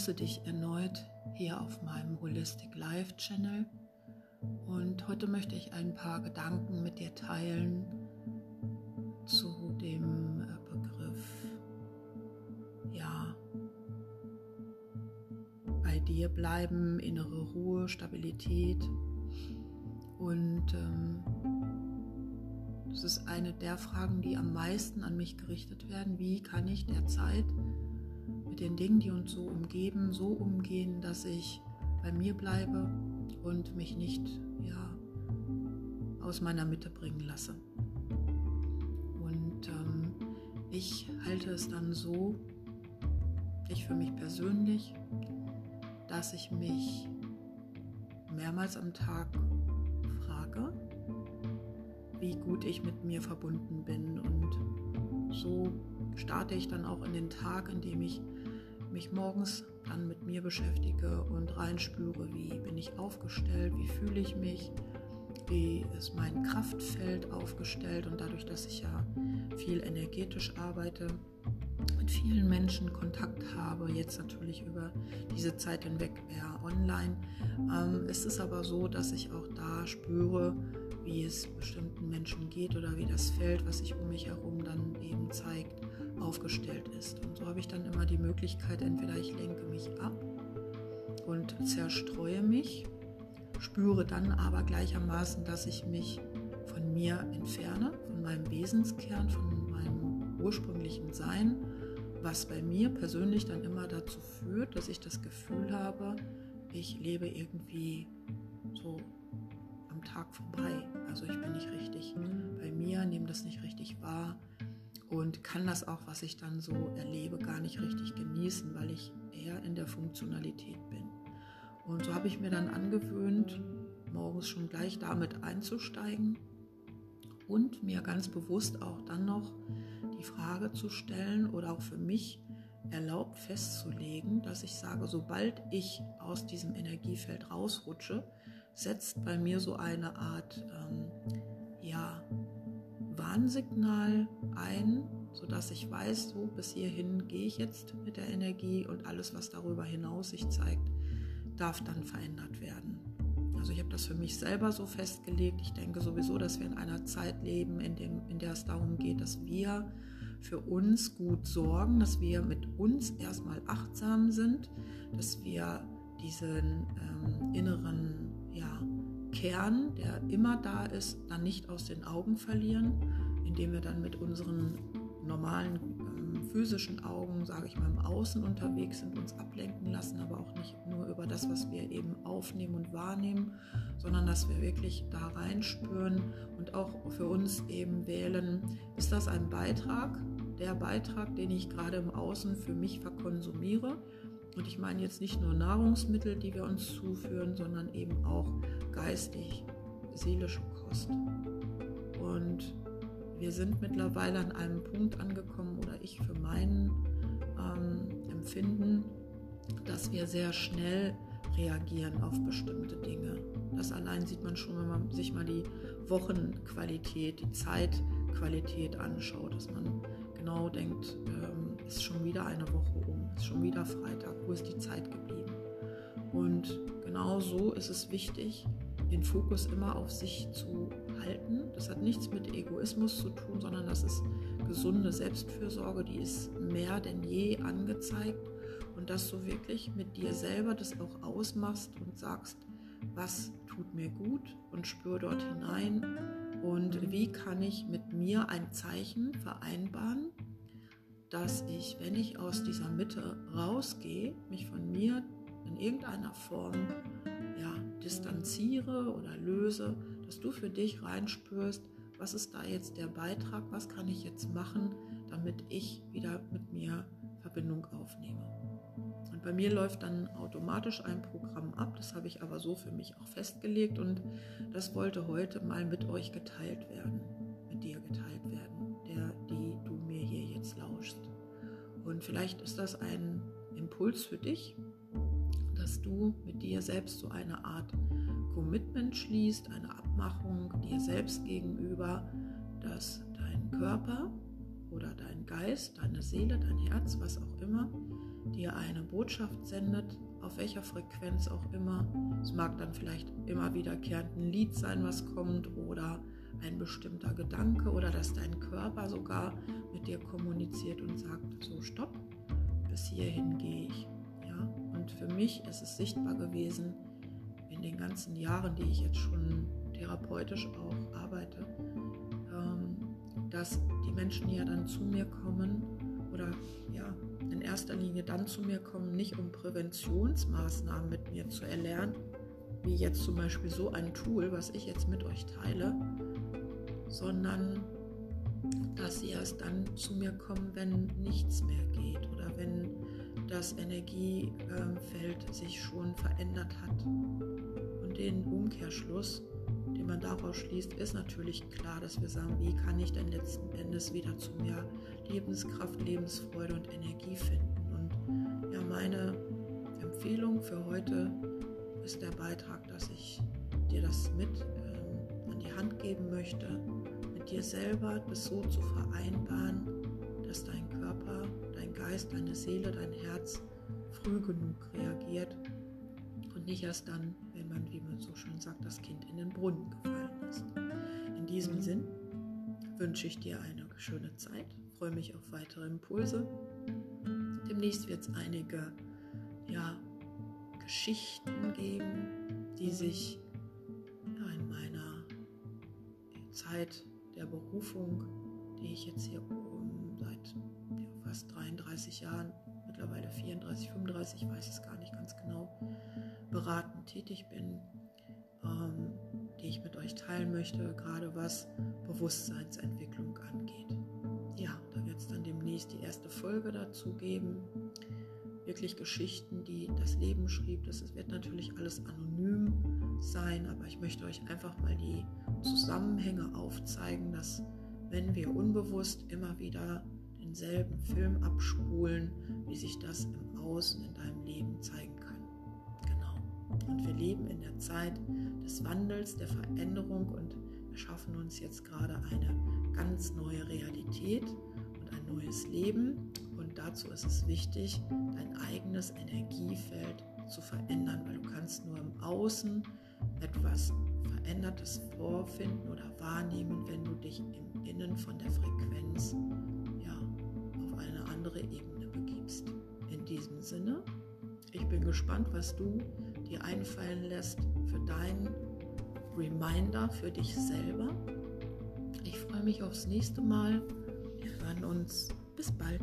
begrüße dich erneut hier auf meinem Holistic Life Channel und heute möchte ich ein paar Gedanken mit dir teilen zu dem äh, Begriff, ja, bei dir bleiben, innere Ruhe, Stabilität und ähm, das ist eine der Fragen, die am meisten an mich gerichtet werden. Wie kann ich derzeit den Dingen, die uns so umgeben, so umgehen, dass ich bei mir bleibe und mich nicht ja, aus meiner Mitte bringen lasse. Und ähm, ich halte es dann so, ich für mich persönlich, dass ich mich mehrmals am Tag frage, wie gut ich mit mir verbunden bin. Und so starte ich dann auch in den Tag, indem ich mich morgens dann mit mir beschäftige und reinspüre, wie bin ich aufgestellt, wie fühle ich mich, wie ist mein Kraftfeld aufgestellt und dadurch, dass ich ja viel energetisch arbeite, mit vielen Menschen Kontakt habe, jetzt natürlich über diese Zeit hinweg eher online, ähm, ist es aber so, dass ich auch da spüre, wie es bestimmten Menschen geht oder wie das Feld, was sich um mich herum dann zeigt, aufgestellt ist. Und so habe ich dann immer die Möglichkeit, entweder ich lenke mich ab und zerstreue mich, spüre dann aber gleichermaßen, dass ich mich von mir entferne, von meinem Wesenskern, von meinem ursprünglichen Sein, was bei mir persönlich dann immer dazu führt, dass ich das Gefühl habe, ich lebe irgendwie so am Tag vorbei. Also ich bin nicht richtig bei mir, nehme das nicht richtig wahr und kann das auch, was ich dann so erlebe, gar nicht richtig genießen, weil ich eher in der Funktionalität bin. Und so habe ich mir dann angewöhnt, morgens schon gleich damit einzusteigen und mir ganz bewusst auch dann noch die Frage zu stellen oder auch für mich erlaubt festzulegen, dass ich sage, sobald ich aus diesem Energiefeld rausrutsche, setzt bei mir so eine Art ähm, ja, Warnsignal ein, sodass ich weiß, so bis hierhin gehe ich jetzt mit der Energie und alles, was darüber hinaus sich zeigt, darf dann verändert werden. Also ich habe das für mich selber so festgelegt. Ich denke sowieso, dass wir in einer Zeit leben, in, dem, in der es darum geht, dass wir für uns gut sorgen, dass wir mit uns erstmal achtsam sind, dass wir diesen ähm, inneren ja, Kern, der immer da ist, dann nicht aus den Augen verlieren, indem wir dann mit unseren normalen ähm, physischen Augen, sage ich mal, im Außen unterwegs sind, uns ablenken lassen, aber auch nicht nur über das, was wir eben aufnehmen und wahrnehmen, sondern dass wir wirklich da reinspüren und auch für uns eben wählen, ist das ein Beitrag, der Beitrag, den ich gerade im Außen für mich verkonsumiere. Und ich meine jetzt nicht nur Nahrungsmittel, die wir uns zuführen, sondern eben auch geistig, seelische Kost. Und wir sind mittlerweile an einem Punkt angekommen, oder ich für mein ähm, Empfinden, dass wir sehr schnell reagieren auf bestimmte Dinge. Das allein sieht man schon, wenn man sich mal die Wochenqualität, die Zeitqualität anschaut, dass man genau denkt, ähm, ist schon wieder eine Woche um, ist schon wieder Freitag, wo ist die Zeit geblieben? Und genau so ist es wichtig, den Fokus immer auf sich zu halten. Das hat nichts mit Egoismus zu tun, sondern das ist gesunde Selbstfürsorge, die ist mehr denn je angezeigt. Und dass du wirklich mit dir selber das auch ausmachst und sagst, was tut mir gut und spür dort hinein und wie kann ich mit mir ein Zeichen vereinbaren, dass ich, wenn ich aus dieser Mitte rausgehe, mich von mir in irgendeiner Form ja, distanziere oder löse, dass du für dich reinspürst, was ist da jetzt der Beitrag, was kann ich jetzt machen, damit ich wieder mit mir Verbindung aufnehme. Und bei mir läuft dann automatisch ein Programm ab, das habe ich aber so für mich auch festgelegt und das wollte heute mal mit euch geteilt werden, mit dir geteilt werden, der, die du mir hier jetzt lauschst. Und vielleicht ist das ein Impuls für dich, dass du mit dir selbst so eine Art Commitment schließt, eine Abmachung dir selbst gegenüber, dass dein Körper oder dein Geist, deine Seele, dein Herz, was auch immer, dir eine Botschaft sendet, auf welcher Frequenz auch immer. Es mag dann vielleicht immer wiederkehrend ein Lied sein, was kommt oder ein bestimmter Gedanke oder dass dein Körper sogar mit dir kommuniziert und sagt, so stopp, bis hierhin gehe ich. Ja? Und für mich ist es sichtbar gewesen in den ganzen Jahren, die ich jetzt schon therapeutisch auch arbeite, ähm, dass die Menschen ja dann zu mir kommen oder ja, in erster Linie dann zu mir kommen, nicht um Präventionsmaßnahmen mit mir zu erlernen, wie jetzt zum Beispiel so ein Tool, was ich jetzt mit euch teile, sondern dass sie erst dann zu mir kommen, wenn nichts mehr geht oder wenn das Energiefeld sich schon verändert hat. Und den Umkehrschluss, man daraus schließt, ist natürlich klar, dass wir sagen, wie kann ich denn letzten Endes wieder zu mehr Lebenskraft, Lebensfreude und Energie finden. Und ja, meine Empfehlung für heute ist der Beitrag, dass ich dir das mit ähm, an die Hand geben möchte, mit dir selber das so zu vereinbaren, dass dein Körper, dein Geist, deine Seele, dein Herz früh genug reagiert und nicht erst dann, wenn man, wie man so schön sagt, das Kind in den Brunnen gefallen ist. In diesem Sinn wünsche ich dir eine schöne Zeit, freue mich auf weitere Impulse. Demnächst wird es einige ja, Geschichten geben, die sich ja, in meiner Zeit der Berufung, die ich jetzt hier um, seit ja, fast 33 Jahren, mittlerweile 34, 35, ich weiß es gar nicht ganz genau, beratend tätig bin, ähm, die ich mit euch teilen möchte, gerade was Bewusstseinsentwicklung angeht. Ja, da wird es dann demnächst die erste Folge dazu geben. Wirklich Geschichten, die das Leben schrieb. Das wird natürlich alles anonym sein, aber ich möchte euch einfach mal die Zusammenhänge aufzeigen, dass wenn wir unbewusst immer wieder denselben Film abspulen, wie sich das im Außen in deinem Leben. Genau. Und wir leben in der Zeit des Wandels, der Veränderung und wir schaffen uns jetzt gerade eine ganz neue Realität und ein neues Leben. Und dazu ist es wichtig, dein eigenes Energiefeld zu verändern, weil du kannst nur im Außen etwas Verändertes vorfinden oder wahrnehmen, wenn du dich im Innen von der Frequenz ja, auf eine andere Ebene begibst. In diesem Sinne, ich bin gespannt, was du dir einfallen lässt für deinen Reminder für dich selber. Ich freue mich aufs nächste Mal. Wir hören uns. Bis bald.